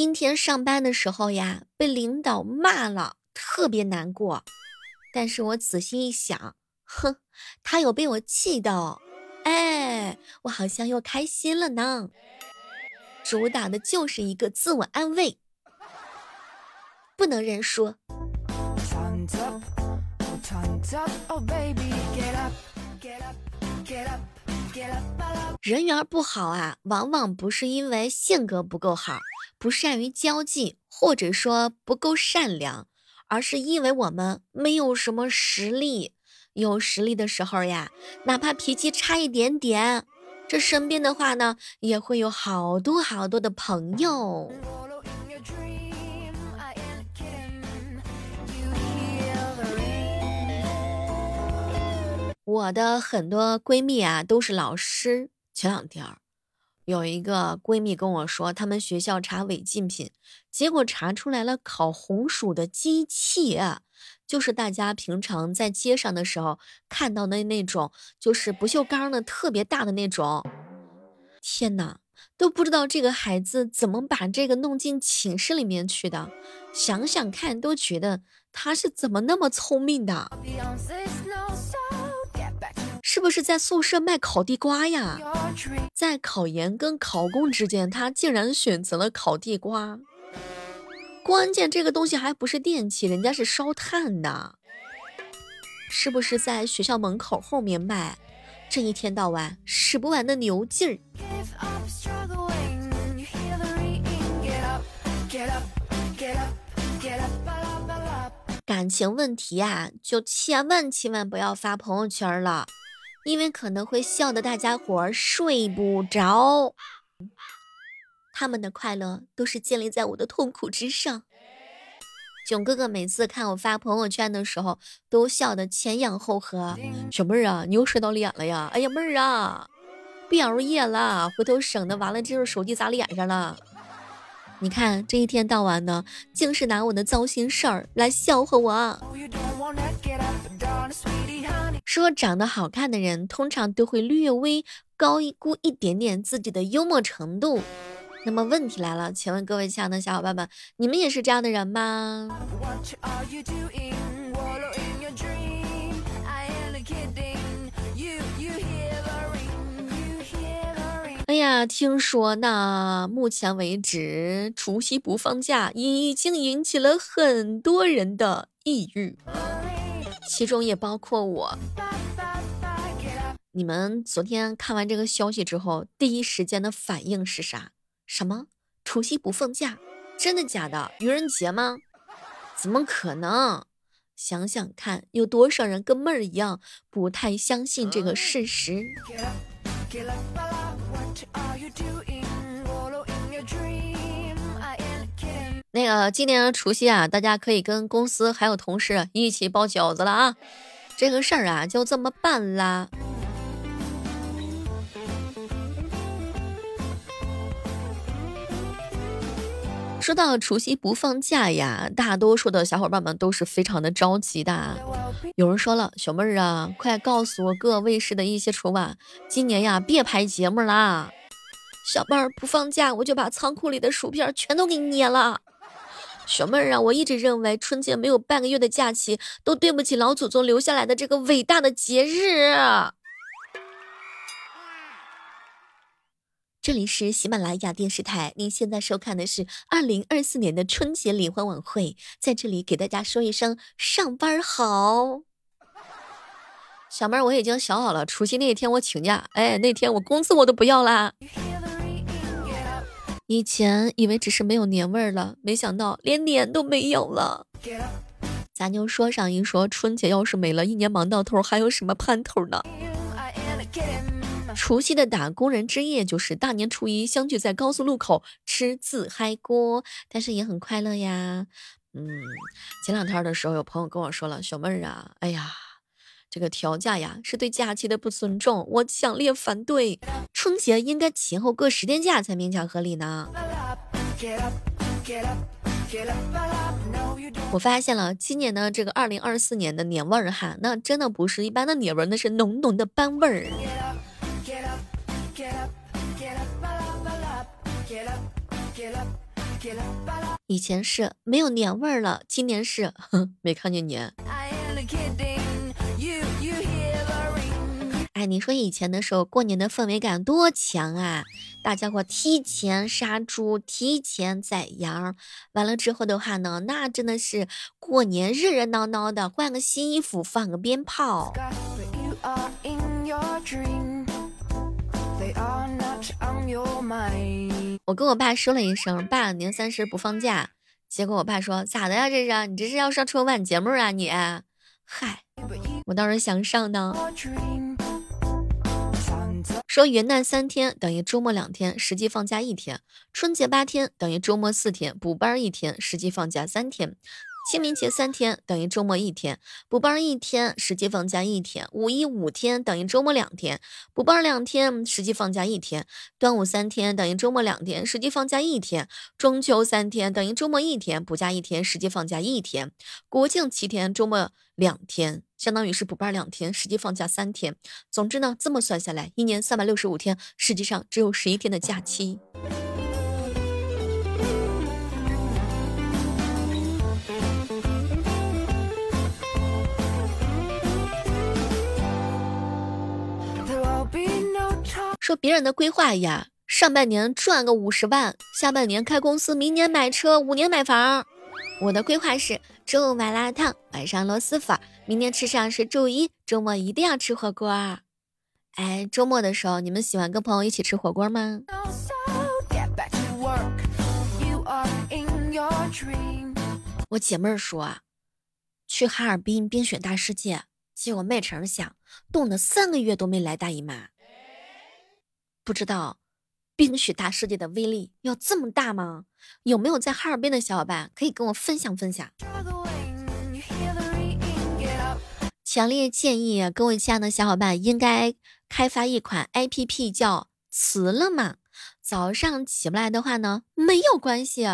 今天上班的时候呀，被领导骂了，特别难过。但是我仔细一想，哼，他有被我气到，哎，我好像又开心了呢。主打的就是一个自我安慰，不能认输。人缘不好啊，往往不是因为性格不够好，不善于交际，或者说不够善良，而是因为我们没有什么实力。有实力的时候呀，哪怕脾气差一点点，这身边的话呢，也会有好多好多的朋友。我的很多闺蜜啊都是老师。前两天有一个闺蜜跟我说，他们学校查违禁品，结果查出来了烤红薯的机器，就是大家平常在街上的时候看到的那种，就是不锈钢的特别大的那种。天哪，都不知道这个孩子怎么把这个弄进寝室里面去的。想想看，都觉得他是怎么那么聪明的。是不是在宿舍卖烤地瓜呀？在考研跟考公之间，他竟然选择了烤地瓜。关键这个东西还不是电器，人家是烧炭的。是不是在学校门口后面卖？这一天到晚使不完的牛劲儿。感情问题啊，就千万千万不要发朋友圈了。因为可能会笑得大家伙儿睡不着，他们的快乐都是建立在我的痛苦之上。囧哥哥每次看我发朋友圈的时候，都笑得前仰后合。小妹儿啊，你又摔到脸了呀？哎呀，妹儿啊，别熬夜了，回头省得完了之后手机砸脸上了。你看这一天到晚的，竟是拿我的糟心事儿来笑话我。说长得好看的人，通常都会略微高估一点点自己的幽默程度。那么问题来了，请问各位亲爱的小伙伴们，你们也是这样的人吗？哎呀，听说那，目前为止，除夕不放假已经引起了很多人的抑郁，其中也包括我。你们昨天看完这个消息之后，第一时间的反应是啥？什么？除夕不放假？真的假的？愚人节吗？怎么可能？想想看，有多少人跟妹儿一样，不太相信这个事实。那个今年除夕啊，大家可以跟公司还有同事一起包饺子了啊！这个事儿啊，就这么办啦。说到除夕不放假呀，大多数的小伙伴们都是非常的着急的。有人说了，小妹儿啊，快告诉我各卫视的一些春晚，今年呀别拍节目啦。小妹儿不放假，我就把仓库里的薯片全都给你捏了。小妹儿啊，我一直认为春节没有半个月的假期，都对不起老祖宗留下来的这个伟大的节日。这里是喜马拉雅电视台，您现在收看的是二零二四年的春节联欢晚会，在这里给大家说一声上班好。小妹儿，我已经想好了，除夕那一天我请假，哎，那天我工资我都不要啦。以前以为只是没有年味儿了，没想到连年都没有了。咱就说上一说，春节要是没了，一年忙到头，还有什么盼头呢？除夕的打工人之夜就是大年初一相聚在高速路口吃自嗨锅，但是也很快乐呀。嗯，前两天的时候有朋友跟我说了，小妹儿啊，哎呀，这个调价呀是对假期的不尊重，我强烈反对。春节应该前后各十天假才勉强合理呢。我发现了今年的这个二零二四年的年味儿哈，那真的不是一般的年味儿，那是浓浓的班味儿。以前是没有年味儿了，今年是没看见年。你说以前的时候过年的氛围感多强啊！大家伙提前杀猪，提前宰羊，完了之后的话呢，那真的是过年热热闹闹的，换个新衣服，放个鞭炮。我跟我爸说了一声：“爸，年三十不放假。”结果我爸说：“咋的呀？这是你这是要上春晚节目啊？你嗨，我倒是想上呢。”说元旦三天等于周末两天，实际放假一天；春节八天等于周末四天，补班一天，实际放假三天；清明节三天等于周末一天，补班一天，实际放假一天；五一五天等于周末两天，补班两天，实际放假一天；端午三天等于周末两天，实际放假一天；中秋三天等于周末一天，补假一天，实际放假一天；国庆七天，周末两天。相当于是补班两天，实际放假三天。总之呢，这么算下来，一年三百六十五天，实际上只有十一天的假期。说别人的规划呀，上半年赚个五十万，下半年开公司，明年买车，五年买房。我的规划是中午麻辣烫，晚上螺蛳粉，明天吃上是周一，周末一定要吃火锅。哎，周末的时候你们喜欢跟朋友一起吃火锅吗？我姐妹儿说啊，去哈尔滨冰雪大世界，结果没成想冻了三个月都没来大姨妈，不知道。冰雪大世界的威力要这么大吗？有没有在哈尔滨的小伙伴可以跟我分享分享？强烈建议各位亲爱的小伙伴应该开发一款 APP，叫辞了吗？早上起不来的话呢，没有关系，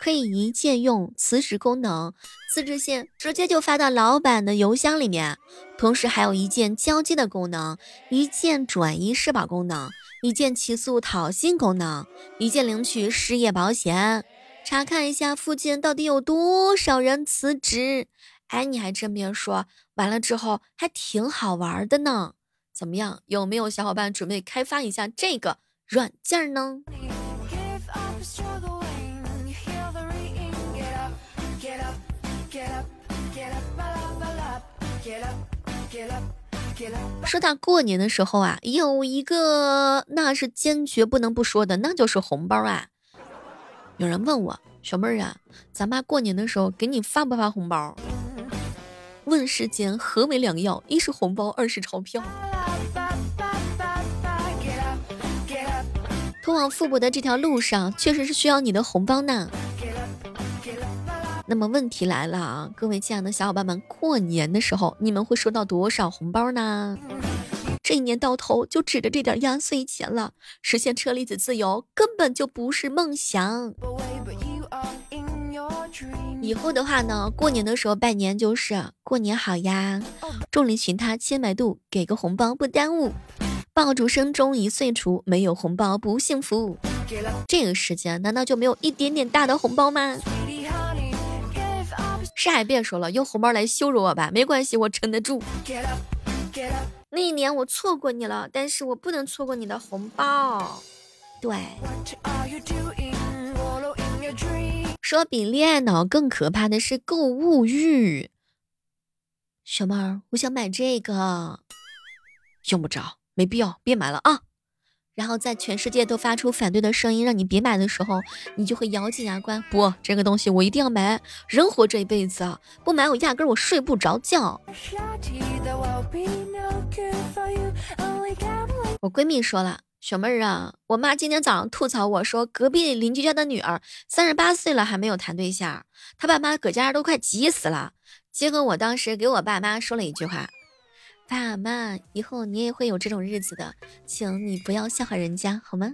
可以一键用辞职功能，辞职信直接就发到老板的邮箱里面，同时还有一键交接的功能，一键转移社保功能。一键起诉讨薪功能，一键领取失业保险，查看一下附近到底有多少人辞职。哎，你还真别说，完了之后还挺好玩的呢。怎么样，有没有小伙伴准备开发一下这个软件呢？说到过年的时候啊，有一个那是坚决不能不说的，那就是红包啊。有人问我小妹儿啊，咱妈过年的时候给你发不发红包？问世间何为良药？一是红包，二是钞票。往富婆的这条路上，确实是需要你的红包呢。那么问题来了啊，各位亲爱的小伙伴们，过年的时候你们会收到多少红包呢？这一年到头就指着这点压岁钱了，实现车厘子自由根本就不是梦想。以后的话呢，过年的时候拜年就是过年好呀，众里寻他千百度，给个红包不耽误。爆竹声中一岁除，没有红包不幸福。这个世界难道就没有一点点大的红包吗？啥也别说了，用红包来羞辱我吧，没关系，我撑得住。那一年我错过你了，但是我不能错过你的红包。对，说比恋爱脑更可怕的是购物欲。小妹儿，我想买这个，用不着，没必要，别买了啊。然后在全世界都发出反对的声音，让你别买的时候，你就会咬紧牙关，不，这个东西我一定要买。人活这一辈子啊，不买我压根我睡不着觉。我闺蜜说了，小妹儿啊，我妈今天早上吐槽我说，隔壁邻居家的女儿三十八岁了还没有谈对象，她爸妈搁家都快急死了。结果我当时给我爸妈说了一句话。爸妈，以后你也会有这种日子的，请你不要笑话人家，好吗？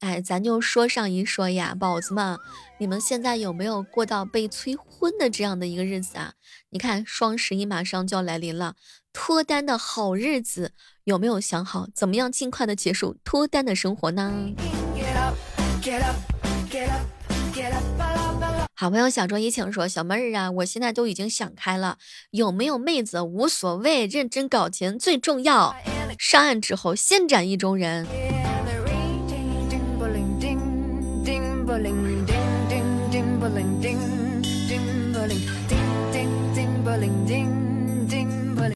哎，咱就说上一说呀，宝子们，你们现在有没有过到被催婚的这样的一个日子啊？你看双十一马上就要来临了，脱单的好日子，有没有想好怎么样尽快的结束脱单的生活呢？好朋友小周一请说：“小妹儿啊，我现在都已经想开了，有没有妹子无所谓，认真搞钱最重要。上岸之后先斩意中人。”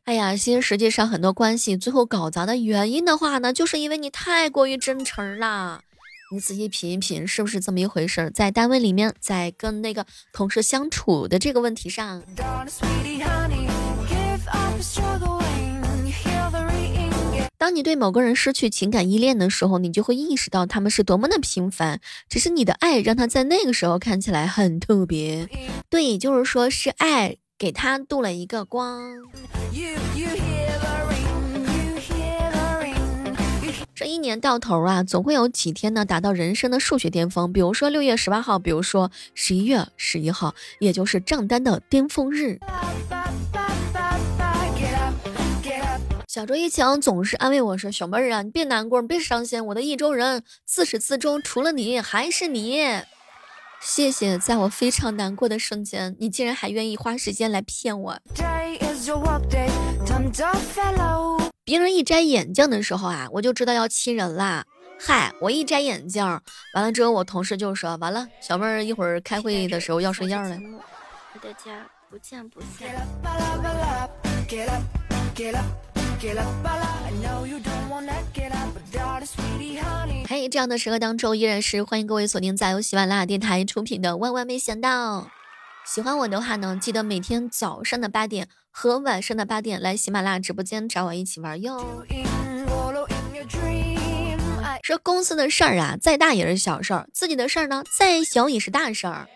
哎呀，其实实际上很多关系最后搞砸的原因的话呢，就是因为你太过于真诚了。你仔细品一品，是不是这么一回事？在单位里面，在跟那个同事相处的这个问题上，当你对某个人失去情感依恋的时候，你就会意识到他们是多么的平凡。只是你的爱让他在那个时候看起来很特别。对，也就是说是爱给他镀了一个光。这一年到头啊，总会有几天呢达到人生的数学巅峰。比如说六月十八号，比如说十一月十一号，也就是账单的巅峰日。小周一强总是安慰我说：“小妹儿啊，你别难过，你别伤心，我的意中人自始至终除了你还是你。”谢谢，在我非常难过的瞬间，你竟然还愿意花时间来骗我。别人一摘眼镜的时候啊，我就知道要亲人啦。嗨，我一摘眼镜，完了之后，我同事就说：“完了，小妹儿一会儿开会的时候要睡觉了。”大家不见不散。嘿，这样的时刻当中，依然是欢迎各位锁定在由喜马拉雅电台出品的《万万没想到》。喜欢我的话呢，记得每天早上的八点和晚上的八点来喜马拉雅直播间找我一起玩哟。说公司的事儿啊，再大也是小事儿；自己的事儿呢，再小也是大事儿。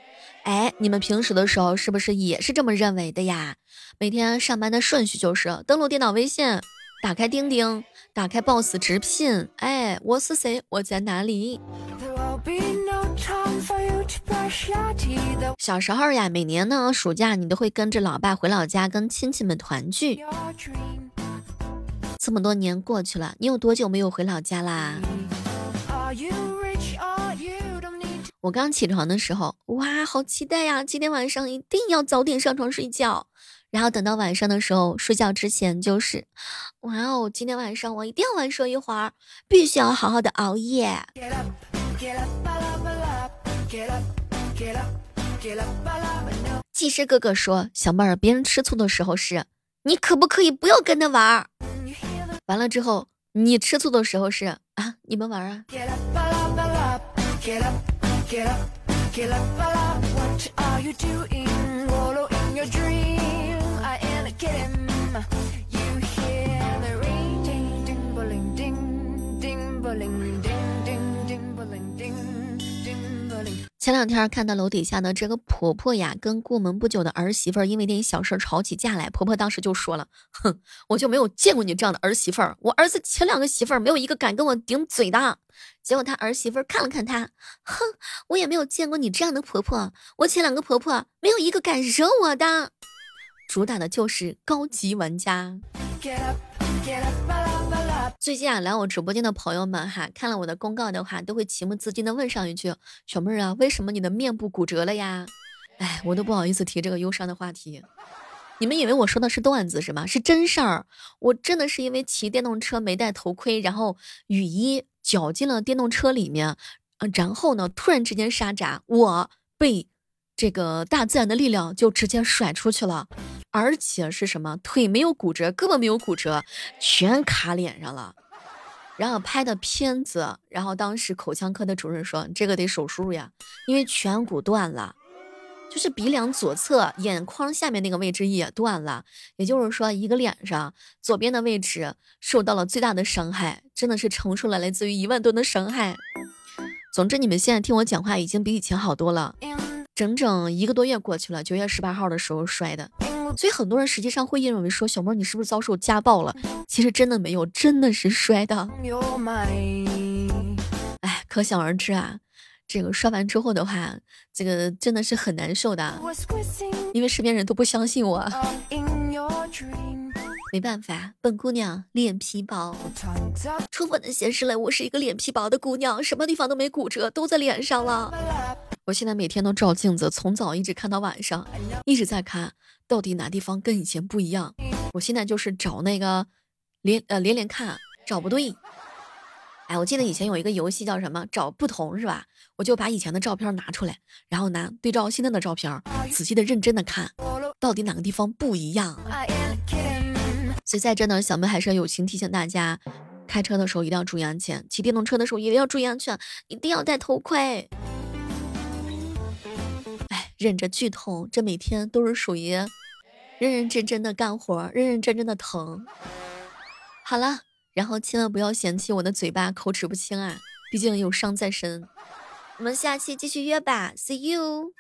哎，你们平时的时候是不是也是这么认为的呀？每天上班的顺序就是登录电脑微信，打开钉钉，打开 Boss 直聘。哎，我是谁？我在哪里？小时候呀，每年呢暑假你都会跟着老爸回老家跟亲戚们团聚。这么多年过去了，你有多久没有回老家啦？我刚起床的时候，哇，好期待呀！今天晚上一定要早点上床睡觉。然后等到晚上的时候，睡觉之前就是，哇哦，今天晚上我一定要玩睡一会儿，必须要好好的熬夜。技师哥哥说：“小妹儿，别人吃醋的时候是，你可不可以不要跟他玩？完了之后，你吃醋的时候是啊，你们玩啊。”前两天看到楼底下的这个婆婆呀，跟过门不久的儿媳妇儿因为点小事吵起架来。婆婆当时就说了：“哼，我就没有见过你这样的儿媳妇儿。我儿子前两个媳妇儿没有一个敢跟我顶嘴的。”结果他儿媳妇儿看了看他，哼，我也没有见过你这样的婆婆。我前两个婆婆没有一个敢惹我的。主打的就是高级玩家。最近啊，来我直播间的朋友们哈，看了我的公告的话，都会情不自禁的问上一句：“小妹儿啊，为什么你的面部骨折了呀？”哎，我都不好意思提这个忧伤的话题。你们以为我说的是段子是吗？是真事儿。我真的是因为骑电动车没戴头盔，然后雨衣绞进了电动车里面，然后呢，突然之间刹闸，我被这个大自然的力量就直接甩出去了。而且是什么？腿没有骨折，胳膊没有骨折，全卡脸上了。然后拍的片子，然后当时口腔科的主任说：“这个得手术呀，因为颧骨断了，就是鼻梁左侧眼眶下面那个位置也断了。也就是说，一个脸上左边的位置受到了最大的伤害，真的是承受了来自于一万吨的伤害。总之，你们现在听我讲话已经比以前好多了。整整一个多月过去了，九月十八号的时候摔的。”所以很多人实际上会认为说小妹你是不是遭受家暴了？其实真的没有，真的是摔的。哎，可想而知啊，这个摔完之后的话，这个真的是很难受的，因为身边人都不相信我。没办法，本姑娘脸皮薄，充分的显示了我是一个脸皮薄的姑娘，什么地方都没骨折，都在脸上了。我现在每天都照镜子，从早一直看到晚上，一直在看到底哪地方跟以前不一样。我现在就是找那个连呃连连看，找不对。哎，我记得以前有一个游戏叫什么找不同是吧？我就把以前的照片拿出来，然后拿对照现在的照片，仔细的认真的看，到底哪个地方不一样。所以在这呢，小妹还是要友情提醒大家，开车的时候一定要注意安全，骑电动车的时候一定要注意安全，一定要戴头盔。忍着剧痛，这每天都是属于认认真真的干活，认认真真的疼。好了。然后千万不要嫌弃我的嘴巴口齿不清啊，毕竟有伤在身。我们下期继续约吧，See you。